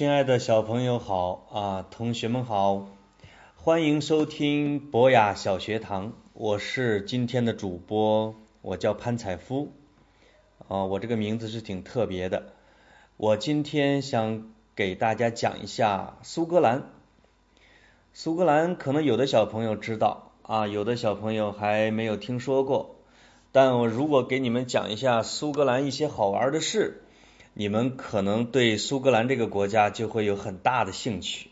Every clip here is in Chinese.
亲爱的小朋友好啊，同学们好，欢迎收听博雅小学堂，我是今天的主播，我叫潘采夫啊，我这个名字是挺特别的，我今天想给大家讲一下苏格兰。苏格兰可能有的小朋友知道啊，有的小朋友还没有听说过，但我如果给你们讲一下苏格兰一些好玩的事。你们可能对苏格兰这个国家就会有很大的兴趣。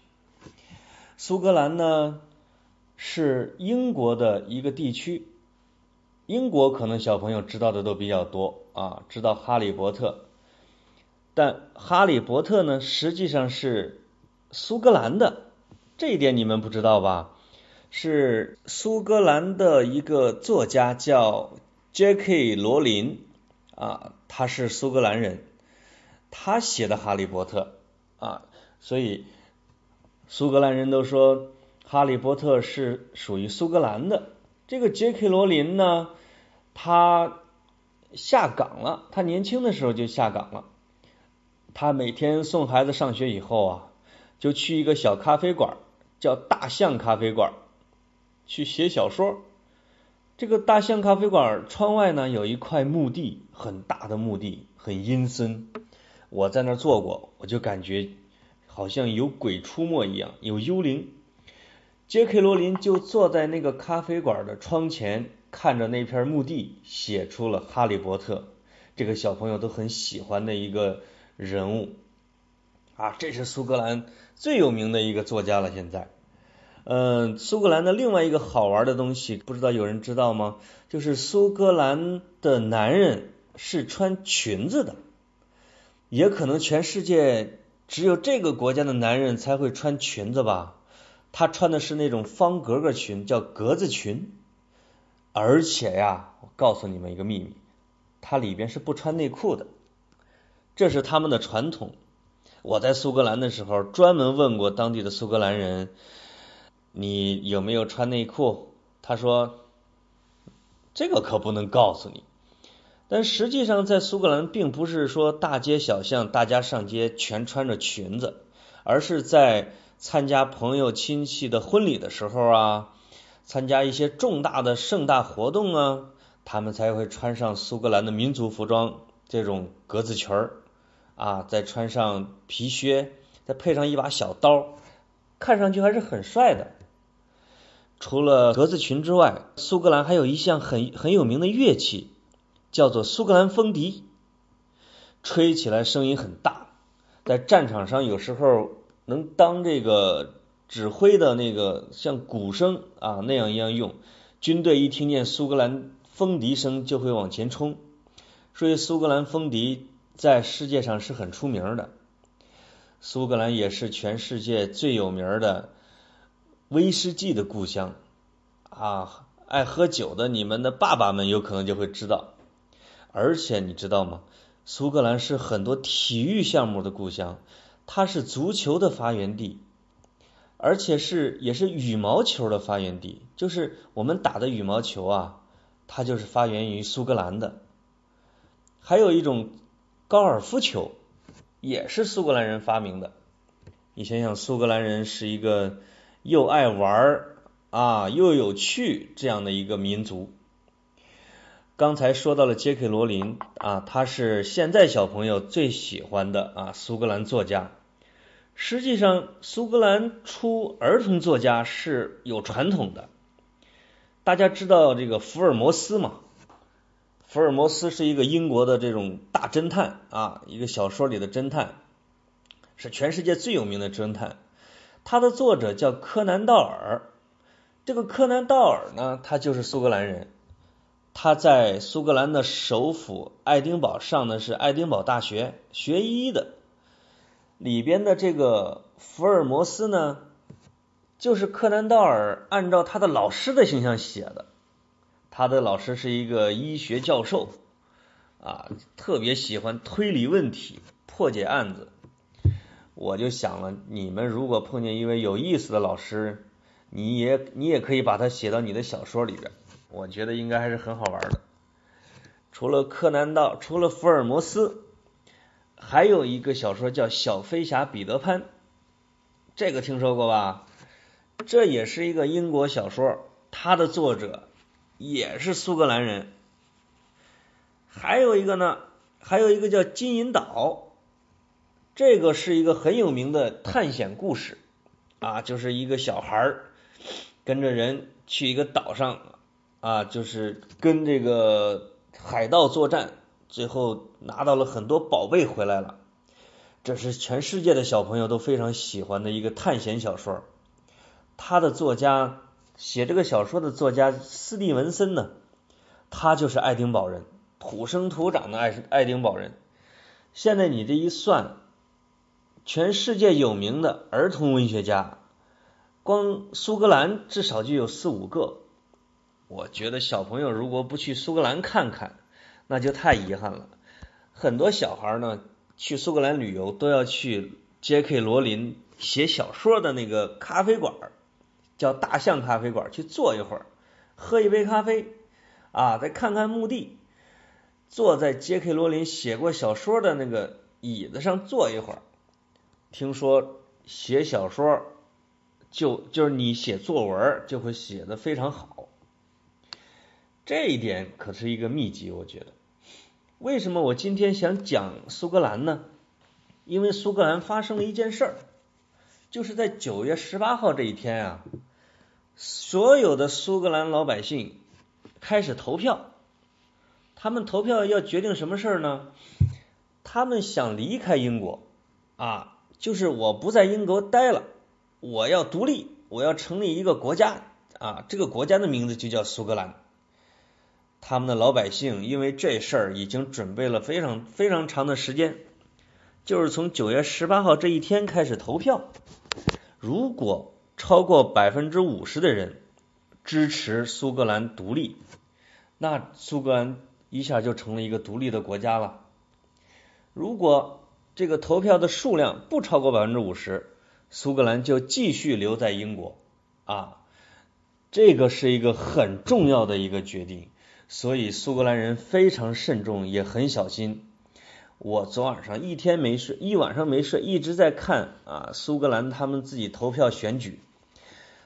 苏格兰呢是英国的一个地区，英国可能小朋友知道的都比较多啊，知道哈利波特，但哈利波特呢实际上是苏格兰的，这一点你们不知道吧？是苏格兰的一个作家叫 J.K. 罗琳啊，他是苏格兰人。他写的《哈利波特》啊，所以苏格兰人都说《哈利波特》是属于苏格兰的。这个杰克罗琳呢，他下岗了，他年轻的时候就下岗了。他每天送孩子上学以后啊，就去一个小咖啡馆，叫大象咖啡馆，去写小说。这个大象咖啡馆窗外呢，有一块墓地，很大的墓地，很阴森。我在那儿坐过，我就感觉好像有鬼出没一样，有幽灵。杰克罗琳就坐在那个咖啡馆的窗前，看着那片墓地，写出了《哈利波特》，这个小朋友都很喜欢的一个人物啊。这是苏格兰最有名的一个作家了。现在，嗯，苏格兰的另外一个好玩的东西，不知道有人知道吗？就是苏格兰的男人是穿裙子的。也可能全世界只有这个国家的男人才会穿裙子吧？他穿的是那种方格格裙，叫格子裙。而且呀，我告诉你们一个秘密，他里边是不穿内裤的，这是他们的传统。我在苏格兰的时候，专门问过当地的苏格兰人，你有没有穿内裤？他说，这个可不能告诉你。但实际上，在苏格兰，并不是说大街小巷大家上街全穿着裙子，而是在参加朋友亲戚的婚礼的时候啊，参加一些重大的盛大活动啊，他们才会穿上苏格兰的民族服装，这种格子裙儿啊，再穿上皮靴，再配上一把小刀，看上去还是很帅的。除了格子裙之外，苏格兰还有一项很很有名的乐器。叫做苏格兰风笛，吹起来声音很大，在战场上有时候能当这个指挥的那个像鼓声啊那样一样用。军队一听见苏格兰风笛声就会往前冲，所以苏格兰风笛在世界上是很出名的。苏格兰也是全世界最有名的威士忌的故乡啊，爱喝酒的你们的爸爸们有可能就会知道。而且你知道吗？苏格兰是很多体育项目的故乡，它是足球的发源地，而且是也是羽毛球的发源地。就是我们打的羽毛球啊，它就是发源于苏格兰的。还有一种高尔夫球，也是苏格兰人发明的。你想想，苏格兰人是一个又爱玩啊又有趣这样的一个民族。刚才说到了杰克罗琳啊，他是现在小朋友最喜欢的啊苏格兰作家。实际上，苏格兰出儿童作家是有传统的。大家知道这个福尔摩斯吗？福尔摩斯是一个英国的这种大侦探啊，一个小说里的侦探，是全世界最有名的侦探。他的作者叫柯南道尔。这个柯南道尔呢，他就是苏格兰人。他在苏格兰的首府爱丁堡上的是爱丁堡大学学医的，里边的这个福尔摩斯呢，就是柯南道尔按照他的老师的形象写的。他的老师是一个医学教授啊，特别喜欢推理问题、破解案子。我就想了，你们如果碰见一位有意思的老师，你也你也可以把他写到你的小说里边。我觉得应该还是很好玩的。除了柯南道，除了福尔摩斯，还有一个小说叫《小飞侠彼得潘》，这个听说过吧？这也是一个英国小说，它的作者也是苏格兰人。还有一个呢，还有一个叫《金银岛》，这个是一个很有名的探险故事啊，就是一个小孩儿跟着人去一个岛上啊，就是跟这个海盗作战，最后拿到了很多宝贝回来了。这是全世界的小朋友都非常喜欢的一个探险小说。他的作家写这个小说的作家斯蒂文森呢，他就是爱丁堡人，土生土长的爱爱丁堡人。现在你这一算，全世界有名的儿童文学家，光苏格兰至少就有四五个。我觉得小朋友如果不去苏格兰看看，那就太遗憾了。很多小孩呢，去苏格兰旅游都要去杰克罗琳写小说的那个咖啡馆。叫大象咖啡馆去坐一会儿，喝一杯咖啡啊，再看看墓地，坐在杰克罗琳写过小说的那个椅子上坐一会儿。听说写小说就就是你写作文就会写的非常好，这一点可是一个秘籍，我觉得。为什么我今天想讲苏格兰呢？因为苏格兰发生了一件事儿，就是在九月十八号这一天啊。所有的苏格兰老百姓开始投票，他们投票要决定什么事儿呢？他们想离开英国啊，就是我不在英国待了，我要独立，我要成立一个国家啊，这个国家的名字就叫苏格兰。他们的老百姓因为这事儿已经准备了非常非常长的时间，就是从九月十八号这一天开始投票，如果。超过百分之五十的人支持苏格兰独立，那苏格兰一下就成了一个独立的国家了。如果这个投票的数量不超过百分之五十，苏格兰就继续留在英国啊。这个是一个很重要的一个决定，所以苏格兰人非常慎重，也很小心。我昨晚上一天没睡，一晚上没睡，一直在看啊苏格兰他们自己投票选举。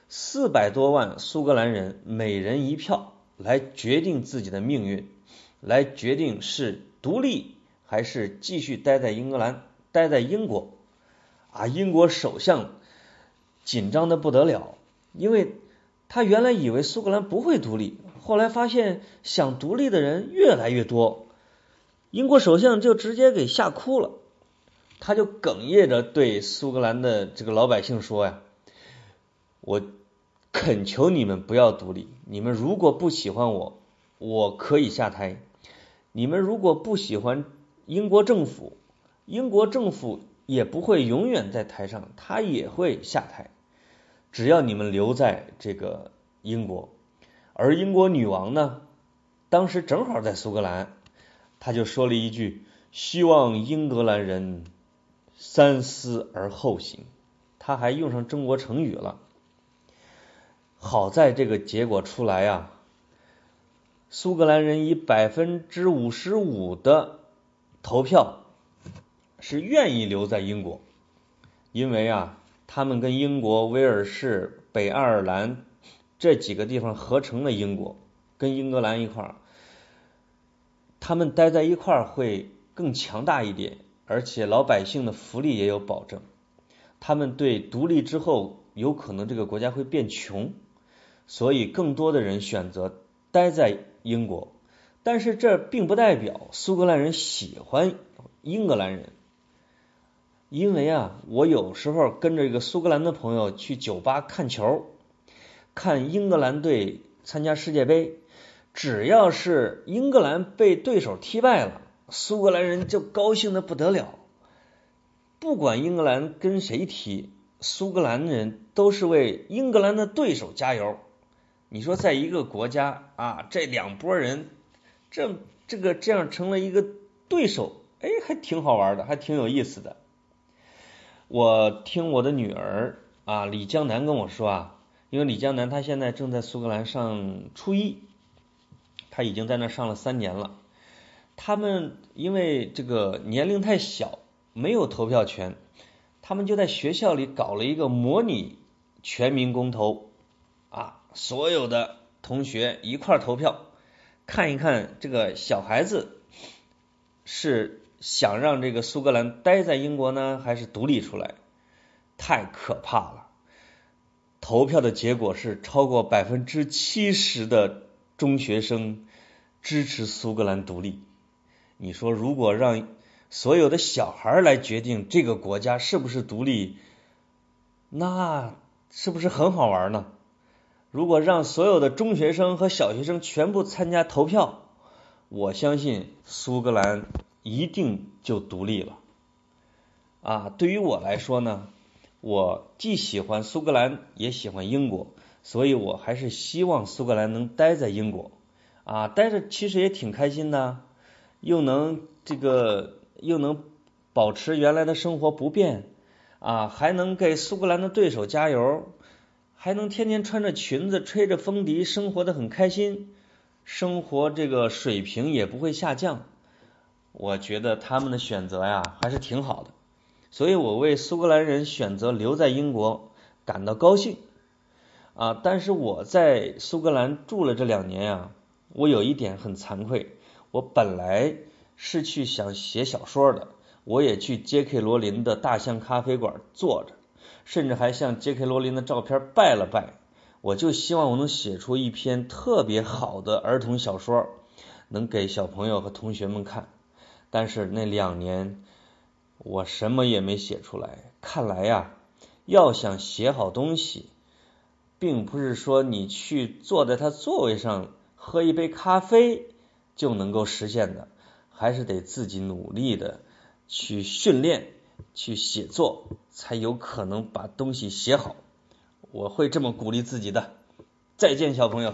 四百多万苏格兰人每人一票来决定自己的命运，来决定是独立还是继续待在英格兰、待在英国。啊，英国首相紧张的不得了，因为他原来以为苏格兰不会独立，后来发现想独立的人越来越多，英国首相就直接给吓哭了，他就哽咽着对苏格兰的这个老百姓说呀：“我。”恳求你们不要独立。你们如果不喜欢我，我可以下台。你们如果不喜欢英国政府，英国政府也不会永远在台上，他也会下台。只要你们留在这个英国，而英国女王呢，当时正好在苏格兰，他就说了一句：“希望英格兰人三思而后行。”他还用上中国成语了。好在这个结果出来呀，苏格兰人以百分之五十五的投票是愿意留在英国，因为啊，他们跟英国、威尔士、北爱尔兰这几个地方合成了英国，跟英格兰一块儿，他们待在一块儿会更强大一点，而且老百姓的福利也有保证。他们对独立之后有可能这个国家会变穷。所以，更多的人选择待在英国，但是这并不代表苏格兰人喜欢英格兰人，因为啊，我有时候跟着一个苏格兰的朋友去酒吧看球，看英格兰队参加世界杯，只要是英格兰被对手踢败了，苏格兰人就高兴的不得了，不管英格兰跟谁踢，苏格兰人都是为英格兰的对手加油。你说，在一个国家啊，这两拨人，这这个这样成了一个对手，哎，还挺好玩的，还挺有意思的。我听我的女儿啊，李江南跟我说啊，因为李江南他现在正在苏格兰上初一，他已经在那上了三年了。他们因为这个年龄太小没有投票权，他们就在学校里搞了一个模拟全民公投啊，所有的同学一块投票，看一看这个小孩子是想让这个苏格兰待在英国呢，还是独立出来？太可怕了！投票的结果是超过百分之七十的中学生支持苏格兰独立。你说，如果让所有的小孩来决定这个国家是不是独立，那是不是很好玩呢？如果让所有的中学生和小学生全部参加投票，我相信苏格兰一定就独立了。啊，对于我来说呢？我既喜欢苏格兰，也喜欢英国，所以我还是希望苏格兰能待在英国啊，待着其实也挺开心的，又能这个又能保持原来的生活不变啊，还能给苏格兰的对手加油，还能天天穿着裙子吹着风笛，生活的很开心，生活这个水平也不会下降，我觉得他们的选择呀还是挺好的。所以我为苏格兰人选择留在英国感到高兴啊！但是我在苏格兰住了这两年呀，我有一点很惭愧，我本来是去想写小说的，我也去杰克罗琳的大象咖啡馆坐着，甚至还向杰克罗琳的照片拜了拜，我就希望我能写出一篇特别好的儿童小说，能给小朋友和同学们看。但是那两年。我什么也没写出来。看来呀，要想写好东西，并不是说你去坐在他座位上喝一杯咖啡就能够实现的，还是得自己努力的去训练、去写作，才有可能把东西写好。我会这么鼓励自己的。再见，小朋友。